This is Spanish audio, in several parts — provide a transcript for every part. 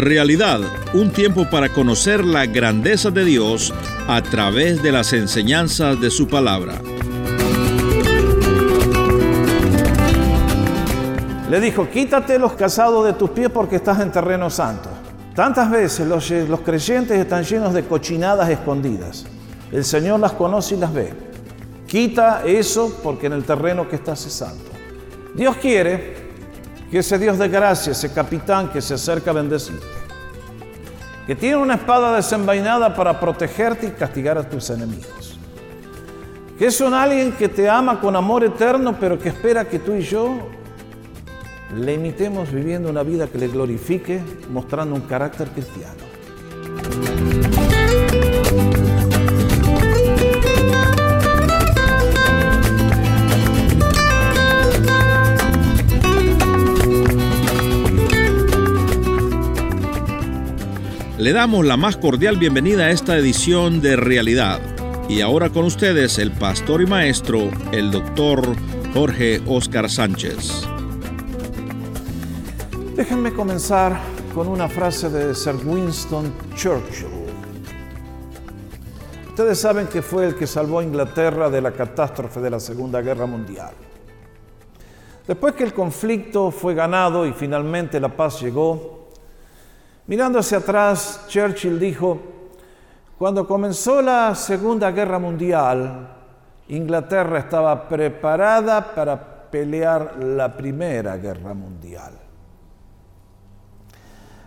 Realidad, un tiempo para conocer la grandeza de Dios a través de las enseñanzas de su palabra. Le dijo, quítate los casados de tus pies porque estás en terreno santo. Tantas veces los, los creyentes están llenos de cochinadas escondidas. El Señor las conoce y las ve. Quita eso porque en el terreno que estás es santo. Dios quiere que ese Dios de gracia, ese capitán que se acerca a bendecirte, que tiene una espada desenvainada para protegerte y castigar a tus enemigos, que es un alguien que te ama con amor eterno, pero que espera que tú y yo le imitemos viviendo una vida que le glorifique, mostrando un carácter cristiano. Le damos la más cordial bienvenida a esta edición de Realidad. Y ahora con ustedes el pastor y maestro, el doctor Jorge Oscar Sánchez. Déjenme comenzar con una frase de Sir Winston Churchill. Ustedes saben que fue el que salvó a Inglaterra de la catástrofe de la Segunda Guerra Mundial. Después que el conflicto fue ganado y finalmente la paz llegó, Mirando hacia atrás, Churchill dijo, cuando comenzó la Segunda Guerra Mundial, Inglaterra estaba preparada para pelear la Primera Guerra Mundial.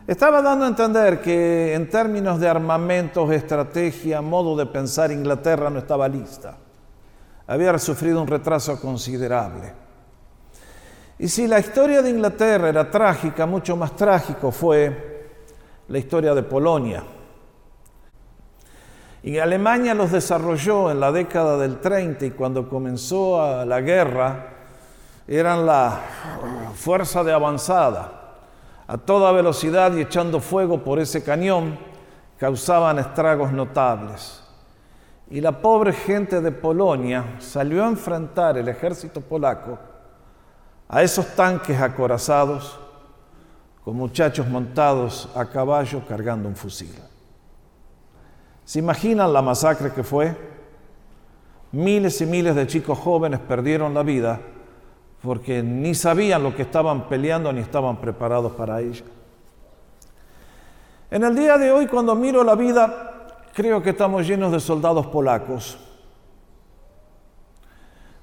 Estaba dando a entender que en términos de armamentos, estrategia, modo de pensar, Inglaterra no estaba lista. Había sufrido un retraso considerable. Y si la historia de Inglaterra era trágica, mucho más trágico fue la historia de Polonia. Y Alemania los desarrolló en la década del 30 y cuando comenzó la guerra eran la fuerza de avanzada. A toda velocidad y echando fuego por ese cañón causaban estragos notables. Y la pobre gente de Polonia salió a enfrentar el ejército polaco a esos tanques acorazados con muchachos montados a caballo cargando un fusil. ¿Se imaginan la masacre que fue? Miles y miles de chicos jóvenes perdieron la vida porque ni sabían lo que estaban peleando ni estaban preparados para ello. En el día de hoy, cuando miro la vida, creo que estamos llenos de soldados polacos.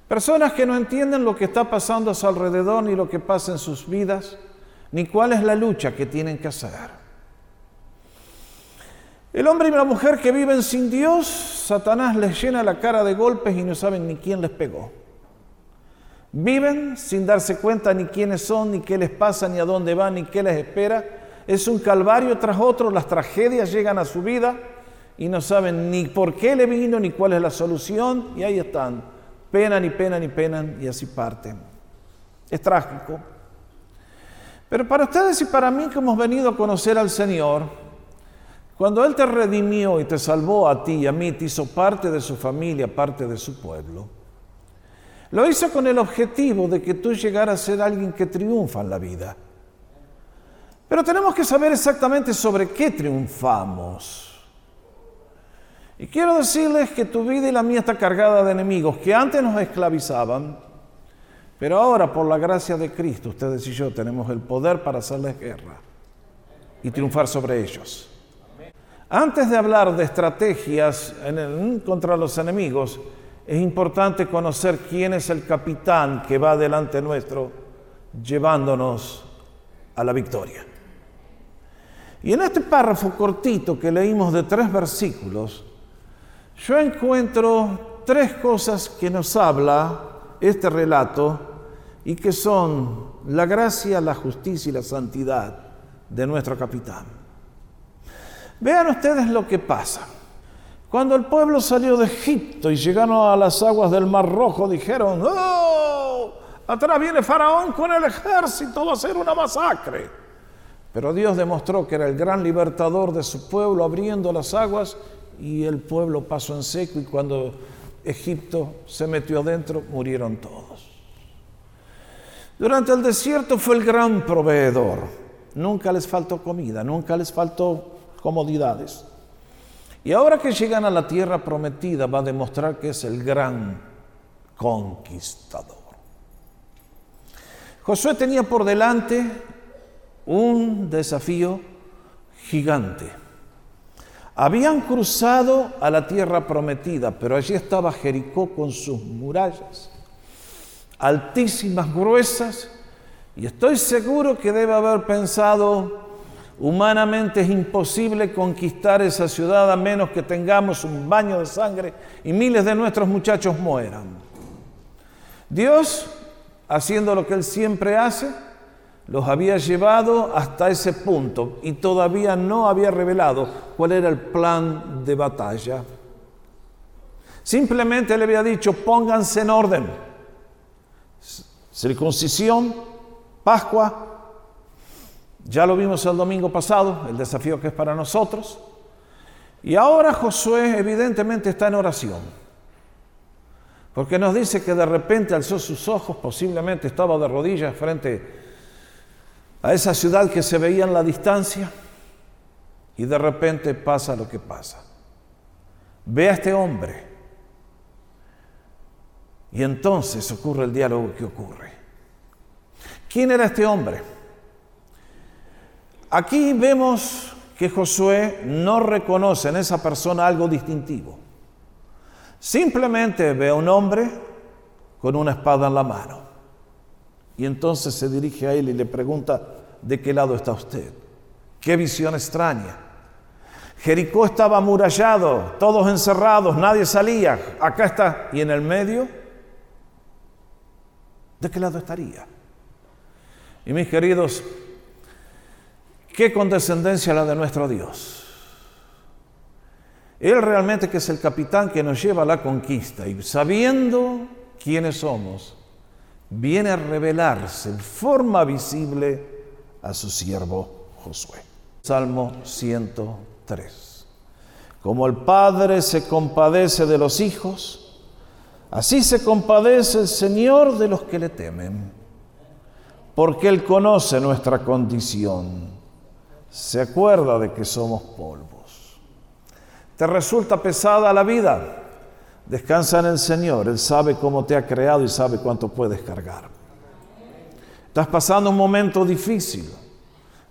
Personas que no entienden lo que está pasando a su alrededor ni lo que pasa en sus vidas ni cuál es la lucha que tienen que hacer. El hombre y la mujer que viven sin Dios, Satanás les llena la cara de golpes y no saben ni quién les pegó. Viven sin darse cuenta ni quiénes son, ni qué les pasa, ni a dónde van, ni qué les espera. Es un calvario tras otro, las tragedias llegan a su vida y no saben ni por qué le vino, ni cuál es la solución, y ahí están. Penan y penan y penan y así parten. Es trágico. Pero para ustedes y para mí que hemos venido a conocer al Señor, cuando Él te redimió y te salvó a ti y a mí, te hizo parte de su familia, parte de su pueblo, lo hizo con el objetivo de que tú llegaras a ser alguien que triunfa en la vida. Pero tenemos que saber exactamente sobre qué triunfamos. Y quiero decirles que tu vida y la mía está cargada de enemigos que antes nos esclavizaban, pero ahora, por la gracia de Cristo, ustedes y yo tenemos el poder para hacerles guerra y triunfar sobre ellos. Antes de hablar de estrategias contra los enemigos, es importante conocer quién es el capitán que va delante nuestro llevándonos a la victoria. Y en este párrafo cortito que leímos de tres versículos, yo encuentro tres cosas que nos habla este relato y que son la gracia, la justicia y la santidad de nuestro capitán. Vean ustedes lo que pasa. Cuando el pueblo salió de Egipto y llegaron a las aguas del Mar Rojo, dijeron, ¡Oh! Atrás viene Faraón con el ejército, va a ser una masacre. Pero Dios demostró que era el gran libertador de su pueblo abriendo las aguas y el pueblo pasó en seco y cuando Egipto se metió adentro murieron todos. Durante el desierto fue el gran proveedor. nunca les faltó comida, nunca les faltó comodidades. Y ahora que llegan a la tierra prometida va a demostrar que es el gran conquistador. Josué tenía por delante un desafío gigante. Habían cruzado a la tierra prometida, pero allí estaba Jericó con sus murallas, altísimas, gruesas, y estoy seguro que debe haber pensado, humanamente es imposible conquistar esa ciudad a menos que tengamos un baño de sangre y miles de nuestros muchachos mueran. Dios, haciendo lo que Él siempre hace, los había llevado hasta ese punto y todavía no había revelado cuál era el plan de batalla. Simplemente le había dicho, pónganse en orden. Circuncisión, Pascua, ya lo vimos el domingo pasado, el desafío que es para nosotros. Y ahora Josué evidentemente está en oración, porque nos dice que de repente alzó sus ojos, posiblemente estaba de rodillas frente a esa ciudad que se veía en la distancia y de repente pasa lo que pasa. Ve a este hombre y entonces ocurre el diálogo que ocurre. ¿Quién era este hombre? Aquí vemos que Josué no reconoce en esa persona algo distintivo. Simplemente ve a un hombre con una espada en la mano. Y entonces se dirige a él y le pregunta, ¿de qué lado está usted? Qué visión extraña. Jericó estaba amurallado, todos encerrados, nadie salía. Acá está. ¿Y en el medio? ¿De qué lado estaría? Y mis queridos, qué condescendencia la de nuestro Dios. Él realmente que es el capitán que nos lleva a la conquista y sabiendo quiénes somos, viene a revelarse en forma visible a su siervo Josué. Salmo 103. Como el Padre se compadece de los hijos, así se compadece el Señor de los que le temen, porque Él conoce nuestra condición, se acuerda de que somos polvos. ¿Te resulta pesada la vida? Descansa en el Señor, Él sabe cómo te ha creado y sabe cuánto puedes cargar. Estás pasando un momento difícil,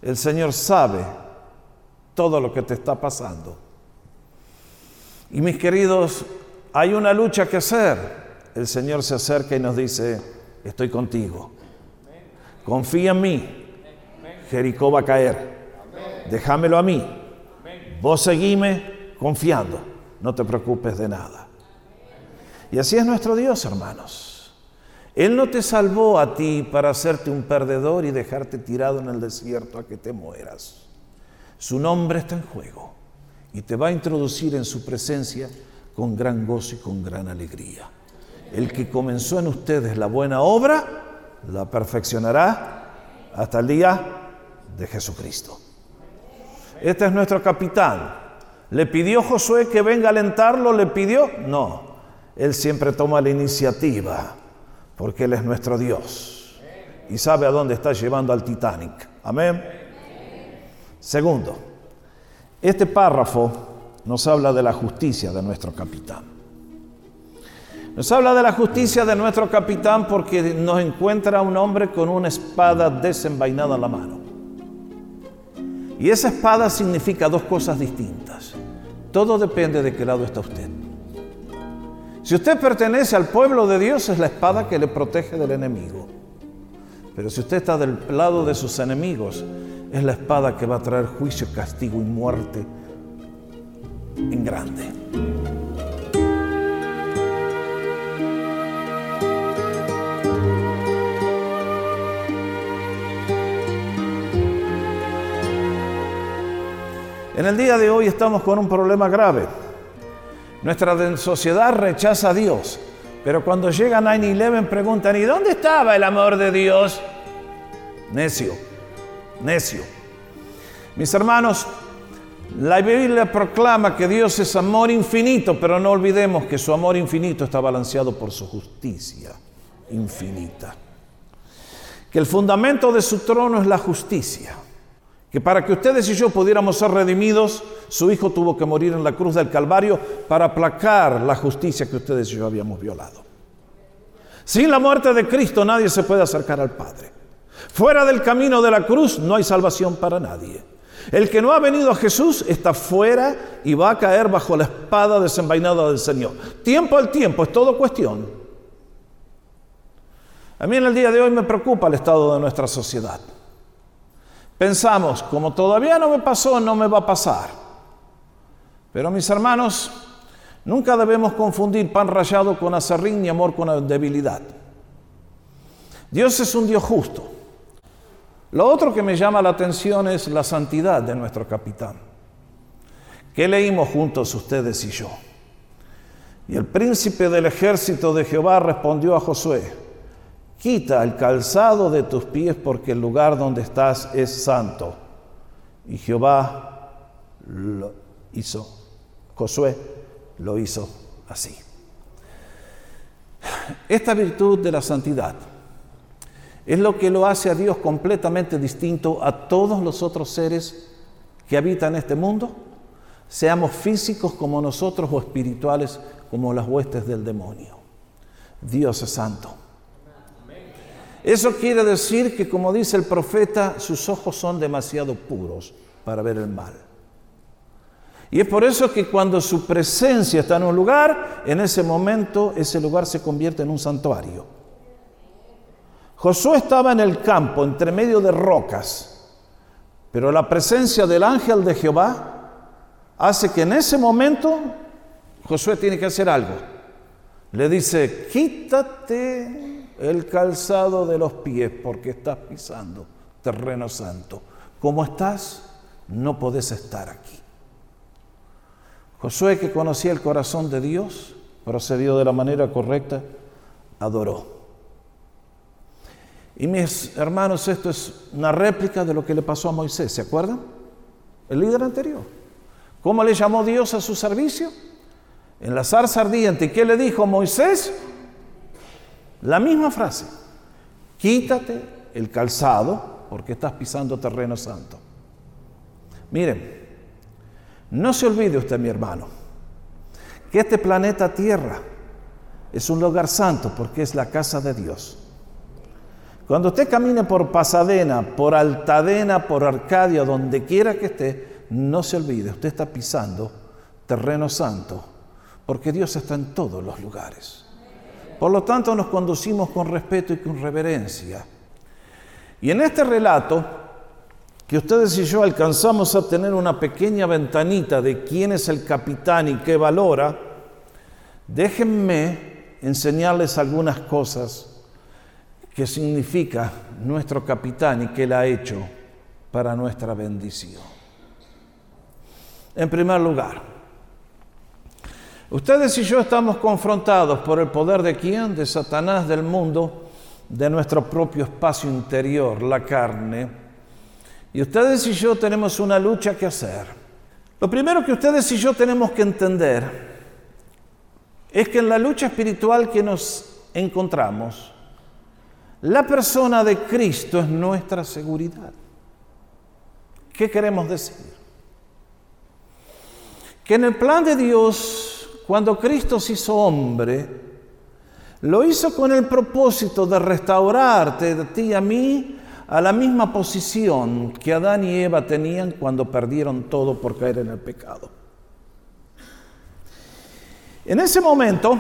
el Señor sabe todo lo que te está pasando. Y mis queridos, hay una lucha que hacer. El Señor se acerca y nos dice, estoy contigo. Confía en mí. Jericó va a caer. Déjamelo a mí. Vos seguime confiando. No te preocupes de nada. Y así es nuestro Dios, hermanos. Él no te salvó a ti para hacerte un perdedor y dejarte tirado en el desierto a que te mueras. Su nombre está en juego y te va a introducir en su presencia con gran gozo y con gran alegría. El que comenzó en ustedes la buena obra, la perfeccionará hasta el día de Jesucristo. Este es nuestro capitán. ¿Le pidió Josué que venga a alentarlo? ¿Le pidió? No. Él siempre toma la iniciativa, porque Él es nuestro Dios y sabe a dónde está llevando al Titanic. Amén. Segundo, este párrafo nos habla de la justicia de nuestro capitán. Nos habla de la justicia de nuestro capitán porque nos encuentra un hombre con una espada desenvainada en la mano. Y esa espada significa dos cosas distintas. Todo depende de qué lado está usted. Si usted pertenece al pueblo de Dios, es la espada que le protege del enemigo. Pero si usted está del lado de sus enemigos, es la espada que va a traer juicio, castigo y muerte en grande. En el día de hoy estamos con un problema grave. Nuestra sociedad rechaza a Dios, pero cuando llega 9-11 preguntan, ¿y dónde estaba el amor de Dios? Necio, necio. Mis hermanos, la Biblia proclama que Dios es amor infinito, pero no olvidemos que su amor infinito está balanceado por su justicia infinita. Que el fundamento de su trono es la justicia. que para que ustedes y yo pudiéramos ser redimidos, su Hijo tuvo que morir en la cruz del Calvario para aplacar la justicia que ustedes y yo habíamos violado. Sin la muerte de Cristo nadie se puede acercar al Padre. Fuera del camino de la cruz no hay salvación para nadie. El que no ha venido a Jesús está fuera y va a caer bajo la espada desenvainada del Señor. Tiempo al tiempo, es todo cuestión. A mí en el día de hoy me preocupa el estado de nuestra sociedad. Pensamos, como todavía no me pasó, no me va a pasar. Pero mis hermanos, nunca debemos confundir pan rallado con acerrín ni amor con debilidad. Dios es un Dios justo. Lo otro que me llama la atención es la santidad de nuestro capitán. ¿Qué leímos juntos ustedes y yo? Y el príncipe del ejército de Jehová respondió a Josué, quita el calzado de tus pies porque el lugar donde estás es santo. Y Jehová lo hizo, Josué lo hizo así. Esta virtud de la santidad es lo que lo hace a Dios completamente distinto a todos los otros seres que habitan este mundo, seamos físicos como nosotros o espirituales como las huestes del demonio. Dios es santo. Eso quiere decir que, como dice el profeta, sus ojos son demasiado puros para ver el mal. Y es por eso que cuando su presencia está en un lugar, en ese momento ese lugar se convierte en un santuario. Josué estaba en el campo, entre medio de rocas, pero la presencia del ángel de Jehová hace que en ese momento Josué tiene que hacer algo. Le dice, quítate el calzado de los pies porque estás pisando terreno santo. Como estás, no podés estar aquí. Josué, que conocía el corazón de Dios, procedió de la manera correcta, adoró. Y mis hermanos, esto es una réplica de lo que le pasó a Moisés, ¿se acuerdan? El líder anterior. ¿Cómo le llamó Dios a su servicio? En la zarza ardiente. ¿Qué le dijo Moisés? La misma frase, quítate el calzado porque estás pisando terreno santo. Miren, no se olvide usted, mi hermano, que este planeta Tierra es un lugar santo porque es la casa de Dios. Cuando usted camine por Pasadena, por Altadena, por Arcadia, donde quiera que esté, no se olvide, usted está pisando terreno santo, porque Dios está en todos los lugares. Por lo tanto, nos conducimos con respeto y con reverencia. Y en este relato, que ustedes y yo alcanzamos a tener una pequeña ventanita de quién es el capitán y qué valora, déjenme enseñarles algunas cosas que significa nuestro capitán y qué él ha hecho para nuestra bendición. En primer lugar, Ustedes y yo estamos confrontados por el poder de quién? De Satanás, del mundo, de nuestro propio espacio interior, la carne. Y ustedes y yo tenemos una lucha que hacer. Lo primero que ustedes y yo tenemos que entender es que en la lucha espiritual que nos encontramos, la persona de Cristo es nuestra seguridad. ¿Qué queremos decir? Que en el plan de Dios cuando Cristo se hizo hombre, lo hizo con el propósito de restaurarte a ti y a mí a la misma posición que Adán y Eva tenían cuando perdieron todo por caer en el pecado. En ese momento,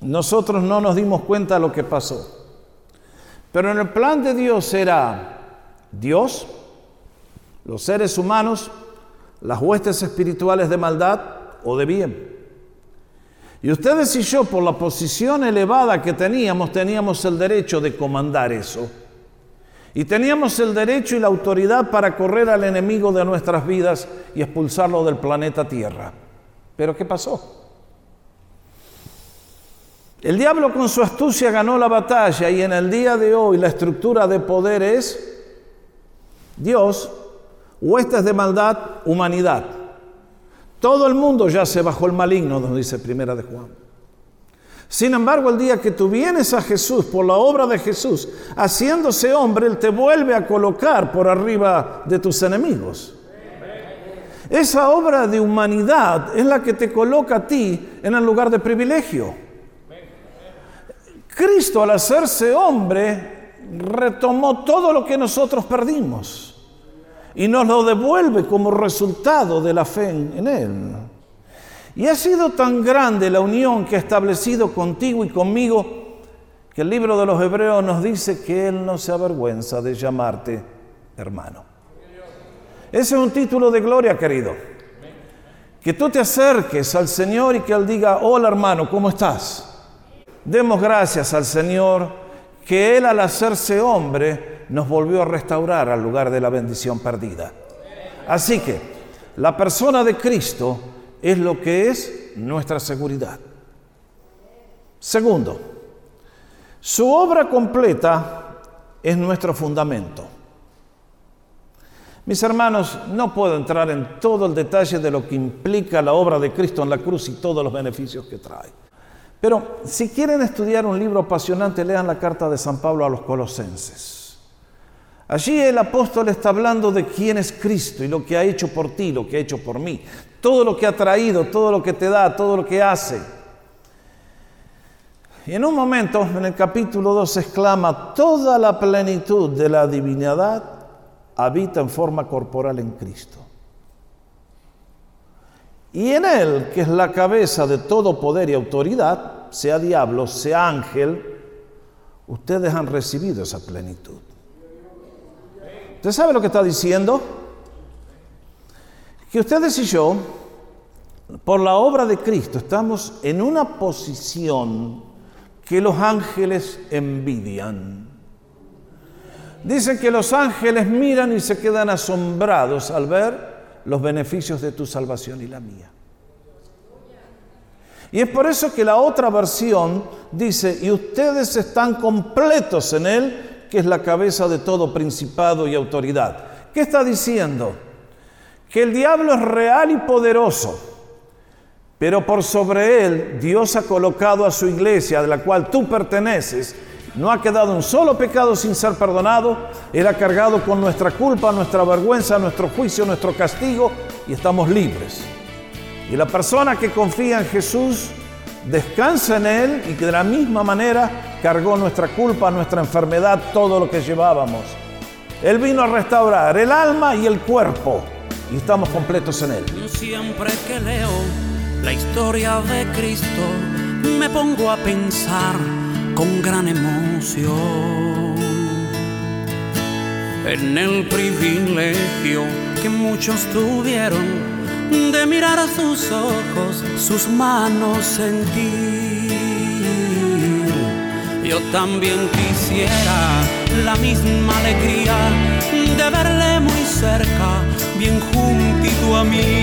nosotros no nos dimos cuenta de lo que pasó. Pero en el plan de Dios era Dios, los seres humanos, las huestes espirituales de maldad, o de bien. Y ustedes y yo, por la posición elevada que teníamos, teníamos el derecho de comandar eso. Y teníamos el derecho y la autoridad para correr al enemigo de nuestras vidas y expulsarlo del planeta Tierra. Pero ¿qué pasó? El diablo con su astucia ganó la batalla y en el día de hoy la estructura de poder es Dios, huestes de maldad, humanidad. Todo el mundo ya se bajó el maligno, nos dice Primera de Juan. Sin embargo, el día que tú vienes a Jesús por la obra de Jesús, haciéndose hombre, Él te vuelve a colocar por arriba de tus enemigos. Esa obra de humanidad es la que te coloca a ti en el lugar de privilegio. Cristo al hacerse hombre retomó todo lo que nosotros perdimos y nos lo devuelve como resultado de la fe en, Él. Y ha sido tan grande la unión que ha establecido contigo y conmigo que el libro de los Hebreos nos dice que Él no se avergüenza de llamarte hermano. Ese es un título de gloria, querido. Que tú te acerques al Señor y que Él diga, hola hermano, ¿cómo estás? Demos gracias al Señor que Él al hacerse hombre nos volvió a restaurar al lugar de la bendición perdida. Así que la persona de Cristo es lo que es nuestra seguridad. Segundo, su obra completa es nuestro fundamento. Mis hermanos, no puedo entrar en todo el detalle de lo que implica la obra de Cristo en la cruz y todos los beneficios que trae. Pero si quieren estudiar un libro apasionante, lean la carta de San Pablo a los colosenses. Allí el apóstol está hablando de quién es Cristo y lo que ha hecho por ti, lo que ha hecho por mí, todo lo que ha traído, todo lo que te da, todo lo que hace. Y en un momento, en el capítulo 2, exclama, toda la plenitud de la divinidad habita en forma corporal en Cristo. Y en Él, que es la cabeza de todo poder y autoridad, sea diablo, sea ángel, ustedes han recibido esa plenitud. ¿Usted sabe lo que está diciendo? Que ustedes y yo, por la obra de Cristo, estamos en una posición que los ángeles envidian. Dicen que los ángeles miran y se quedan asombrados al ver los beneficios de tu salvación y la mía. Y es por eso que la otra versión dice, y ustedes están completos en Él, que es la cabeza de todo principado y autoridad. ¿Qué está diciendo? Que el diablo es real y poderoso, pero por sobre él Dios ha colocado a su iglesia, de la cual tú perteneces. No ha quedado un solo pecado sin ser perdonado. Ha cargado con nuestra culpa, nuestra vergüenza, nuestro juicio, nuestro castigo y estamos libres. Y la persona que confía en Jesús descansa en Él y que de la misma manera cargó nuestra culpa, nuestra enfermedad, todo lo que llevábamos. Él vino a restaurar el alma y el cuerpo y estamos completos en Él. Siempre que leo la historia de Cristo, me pongo a pensar con gran emoción en el privilegio que muchos tuvieron de mirar a sus ojos, sus manos sentir. Yo también quisiera la misma alegría de verle muy cerca, bien juntito a mí.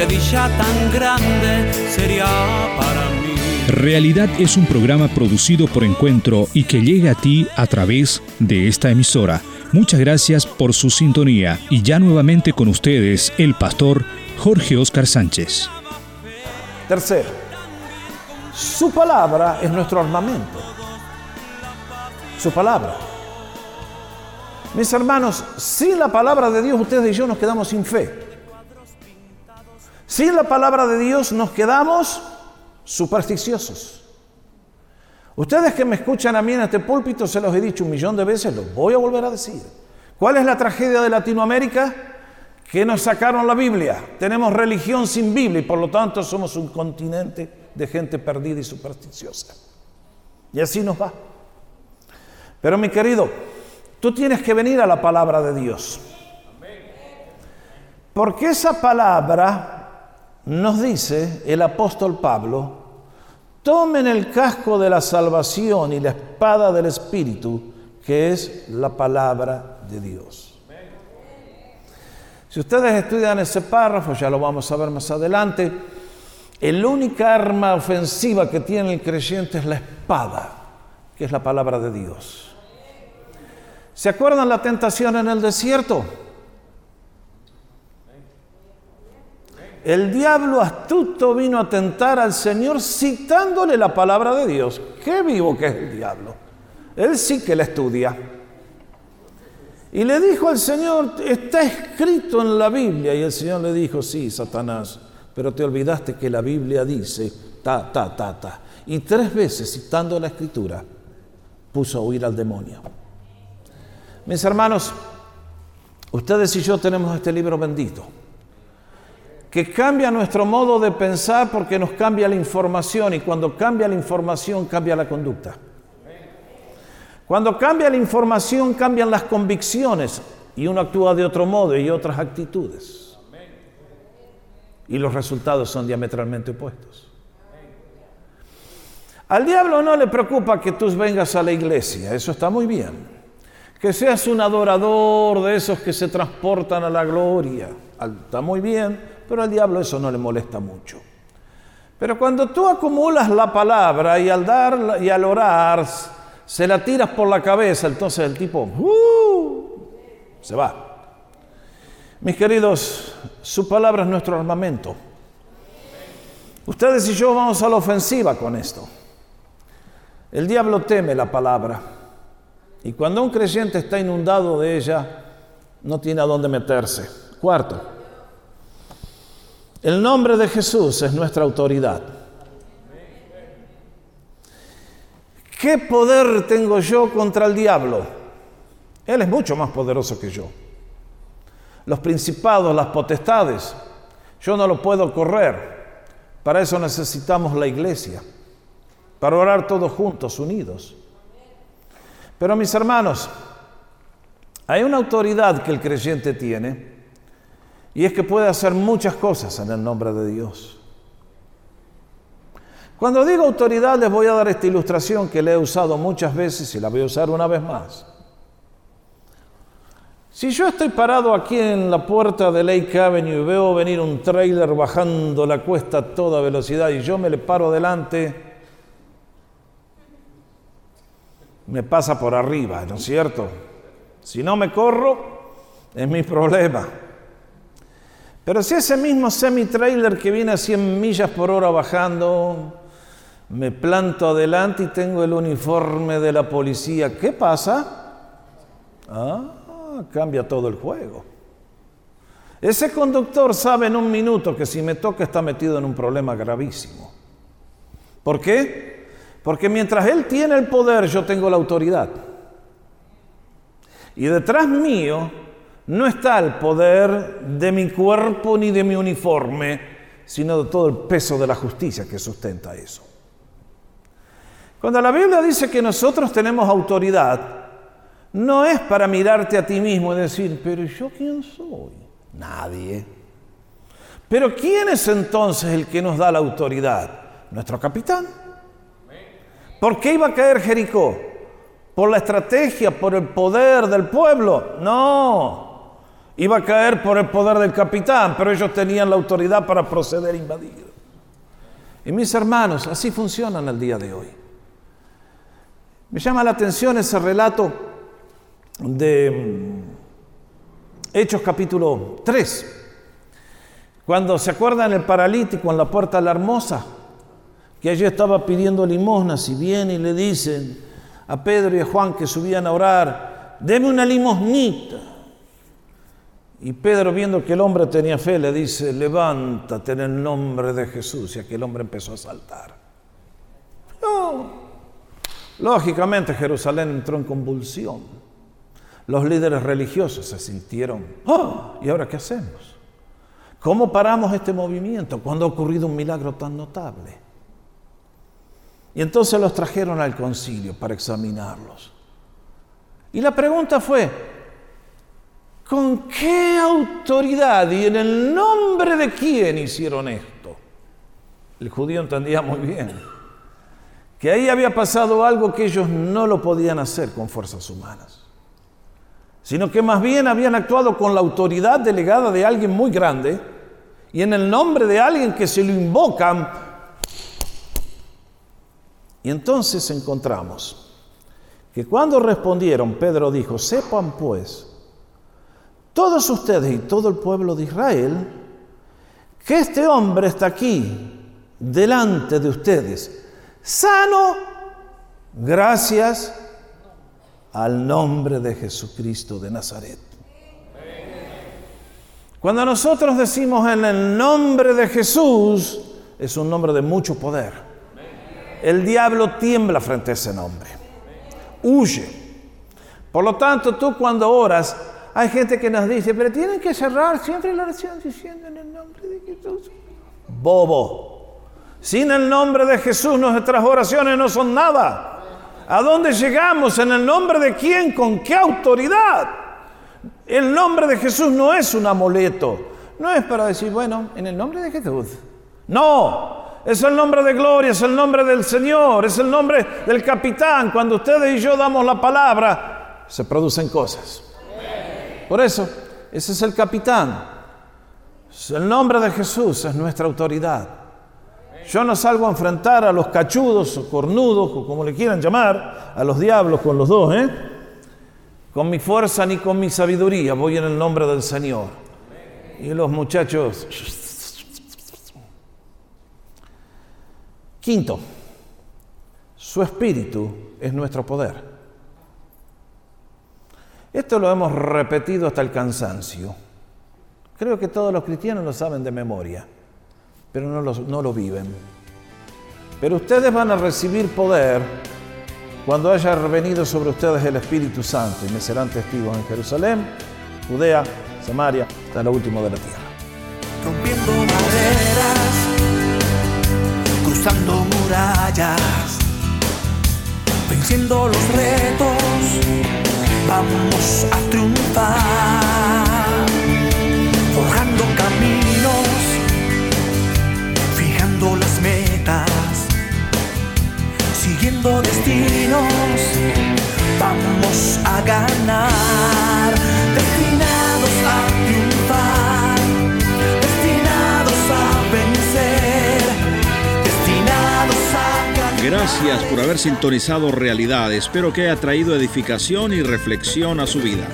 Qué dicha tan grande sería para mí. Realidad es un programa producido por Encuentro y que llega a ti a través de esta emisora. Muchas gracias por su sintonía y ya nuevamente con ustedes el pastor Jorge Oscar Sánchez. Tercero, su palabra es nuestro armamento. Su palabra. Mis hermanos, sin la palabra de Dios ustedes y yo nos quedamos sin fe. Sin la palabra de Dios nos quedamos supersticiosos. Ustedes que me escuchan a mí en este púlpito, se los he dicho un millón de veces, los voy a volver a decir. ¿Cuál es la tragedia de Latinoamérica? Que nos sacaron la Biblia. Tenemos religión sin Biblia y por lo tanto somos un continente de gente perdida y supersticiosa. Y así nos va. Pero mi querido, tú tienes que venir a la palabra de Dios. Porque esa palabra nos dice el apóstol Pablo, tomen el casco de la salvación y la espada del Espíritu, que es la palabra de Dios. Si ustedes estudian ese párrafo, ya lo vamos a ver más adelante, el única arma ofensiva que tiene el creyente es la espada, que es la palabra de Dios. ¿Se acuerdan la tentación en el desierto? El diablo astuto vino a tentar al Señor citándole la palabra de Dios. Qué vivo que es el diablo. Él sí que la estudia. Y le dijo al Señor, está escrito en la Biblia. Y el Señor le dijo, sí, Satanás, pero te olvidaste que la Biblia dice, ta, ta, ta, ta. Y tres veces, citando la escritura, puso a huir al demonio. Mis hermanos, ustedes y yo tenemos este libro bendito que cambia nuestro modo de pensar porque nos cambia la información y cuando cambia la información cambia la conducta. Cuando cambia la información cambian las convicciones y uno actúa de otro modo y otras actitudes. Y los resultados son diametralmente opuestos. Al diablo no le preocupa que tú vengas a la iglesia, eso está muy bien. Que seas un adorador de esos que se transportan a la gloria, está muy bien, pero al diablo eso no le molesta mucho. Pero cuando tú acumulas la palabra y al dar y al orar se la tiras por la cabeza, entonces el tipo uh, se va. Mis queridos, su palabra es nuestro armamento. Ustedes y yo vamos a la ofensiva con esto. El diablo teme la palabra. Y cuando un creyente está inundado de ella, no tiene a dónde meterse. Cuarto, el nombre de Jesús es nuestra autoridad. ¿Qué poder tengo yo contra el diablo? Él es mucho más poderoso que yo. Los principados, las potestades, yo no lo puedo correr. Para eso necesitamos la iglesia, para orar todos juntos, unidos. Pero mis hermanos, hay una autoridad que el creyente tiene y es que puede hacer muchas cosas en el nombre de Dios. Cuando digo autoridad les voy a dar esta ilustración que le he usado muchas veces y la voy a usar una vez más. Si yo estoy parado aquí en la puerta de Lake Avenue y veo venir un trailer bajando la cuesta a toda velocidad y yo me le paro delante, me pasa por arriba, ¿no es cierto? Si no me corro, es mi problema. Pero si ese mismo semi-trailer que viene a 100 millas por hora bajando, me planto adelante y tengo el uniforme de la policía, ¿qué pasa? Ah, cambia todo el juego. Ese conductor sabe en un minuto que si me toca está metido en un problema gravísimo. ¿Por qué? Porque mientras él tiene el poder, yo tengo la autoridad. Y detrás mío no está el poder de mi cuerpo ni de mi uniforme, sino de todo el peso de la justicia que sustenta eso. Cuando la Biblia dice que nosotros tenemos autoridad, no es para mirarte a ti mismo y decir, pero ¿yo quién soy? Nadie. Pero ¿quién es entonces el que nos da la autoridad? Nuestro capitán. ¿Por qué iba a caer Jericó? ¿Por la estrategia, por el poder del pueblo? No iba a caer por el poder del capitán, pero ellos tenían la autoridad para proceder a invadir. Y mis hermanos, así funcionan el día de hoy. Me llama la atención ese relato de mm, Hechos capítulo 3, cuando se acuerdan el paralítico en la puerta de la hermosa, que allí estaba pidiendo limosnas y viene y le dicen a Pedro y a Juan que subían a orar, deme una limosnita. Y Pedro, viendo que el hombre tenía fe, le dice, levántate en el nombre de Jesús. Y aquel hombre empezó a saltar. Lógicamente Jerusalén entró en convulsión. Los líderes religiosos se sintieron, oh, ¿y ahora qué hacemos? ¿Cómo paramos este movimiento cuando ha ocurrido un milagro tan notable? Y entonces los trajeron al concilio para examinarlos. Y la pregunta fue, ¿Con qué autoridad y en el nombre de quién hicieron esto? El judío entendía muy bien que ahí había pasado algo que ellos no lo podían hacer con fuerzas humanas, sino que más bien habían actuado con la autoridad delegada de alguien muy grande y en el nombre de alguien que se lo invocan. Y entonces encontramos que cuando respondieron, Pedro dijo, sepan pues, todos ustedes y todo el pueblo de Israel, que este hombre está aquí, delante de ustedes, sano, gracias al nombre de Jesucristo de Nazaret. Cuando nosotros decimos en el nombre de Jesús, es un nombre de mucho poder. El diablo tiembla frente a ese nombre. Huye. Por lo tanto, tú cuando oras, hay gente que nos dice, pero tienen que cerrar siempre la oración diciendo en el nombre de Jesús. Bobo. Sin el nombre de Jesús nuestras oraciones no son nada. ¿A dónde llegamos? ¿En el nombre de quién? ¿Con qué autoridad? El nombre de Jesús no es un amuleto. No es para decir, bueno, en el nombre de Jesús. No, es el nombre de gloria, es el nombre del Señor, es el nombre del capitán. Cuando ustedes y yo damos la palabra, se producen cosas. Por eso, ese es el capitán. El nombre de Jesús es nuestra autoridad. Yo no salgo a enfrentar a los cachudos o cornudos, o como le quieran llamar, a los diablos con los dos, ¿eh? Con mi fuerza ni con mi sabiduría, voy en el nombre del Señor. Y los muchachos... Quinto, su espíritu es nuestro poder. Esto lo hemos repetido hasta el cansancio. Creo que todos los cristianos lo saben de memoria, pero no lo, viven. Pero ustedes van a recibir poder cuando haya venido sobre ustedes el Espíritu Santo y me serán testigos en Jerusalén, Judea, Samaria, hasta lo último de la tierra. Rompiendo maderas, cruzando murallas, venciendo los retos vamos a triunfar, forjando caminos, fijando las metas, siguiendo destinos, vamos a ganar, destinados a triunfar, Gracias por haber sintonizado Realidad. Espero que haya traído edificación y reflexión a su vida.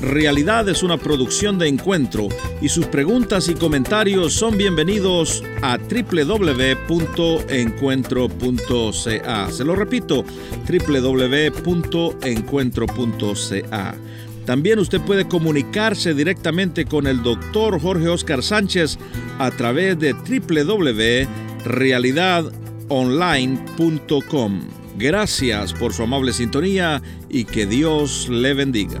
Realidad es una producción de encuentro y sus preguntas y comentarios son bienvenidos a www.encuentro.ca. Se lo repito, www.encuentro.ca. También usted puede comunicarse directamente con el doctor Jorge Oscar Sánchez a través de www.realidad.com online.com. Gracias por su amable sintonía y que Dios le bendiga.